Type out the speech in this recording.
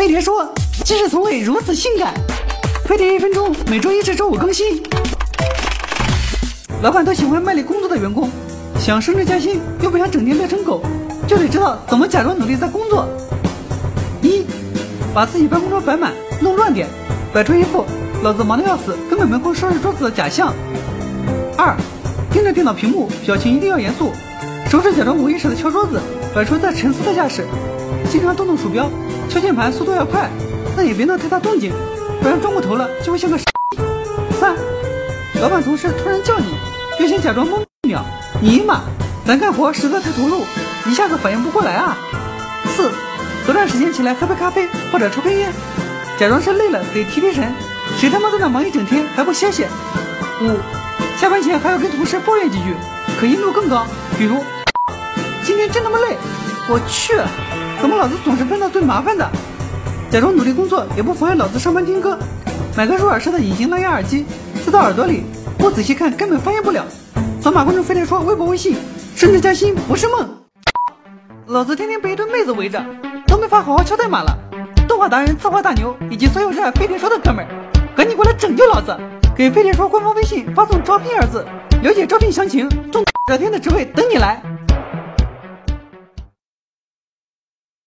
飞碟说，即使从未如此性感。飞碟一分钟，每周一至周五更新。老板都喜欢卖力工作的员工，想升职加薪又不想整天累成狗，就得知道怎么假装努力在工作。一，把自己办公桌摆满，弄乱点，摆出一副老子忙得要死，根本没空收拾桌子的假象。二，盯着电脑屏幕，表情一定要严肃，手指假装无意识的敲桌子，摆出在沉思的架势，经常动动鼠标。敲键盘速度要快，但也别闹太大动静，不然转过头了就会像个傻。三，老板同事突然叫你，就先假装懵一秒。尼玛，咱干活实在太投入，一下子反应不过来啊。四，隔段时间起来喝杯咖啡或者抽根烟，假装是累了得提提神。谁他妈在那忙一整天还不歇歇？五，下班前还要跟同事抱怨几句，可音度更高，比如今天真他妈累，我去。怎么老子总是碰到最麻烦的？假装努力工作也不妨碍老子上班听歌，买个入耳式的隐形蓝牙耳机，塞到耳朵里，不仔细看根本发现不了。扫码关注飞碟说微博微信，升职加薪不是梦。老子天天被一堆妹子围着，都没法好好敲代码了。动画达人、策划大牛以及所有热爱飞碟说的哥们儿，赶紧过来拯救老子！给飞碟说官方微信发送“招聘”二字，了解招聘详情。中热天的职位等你来。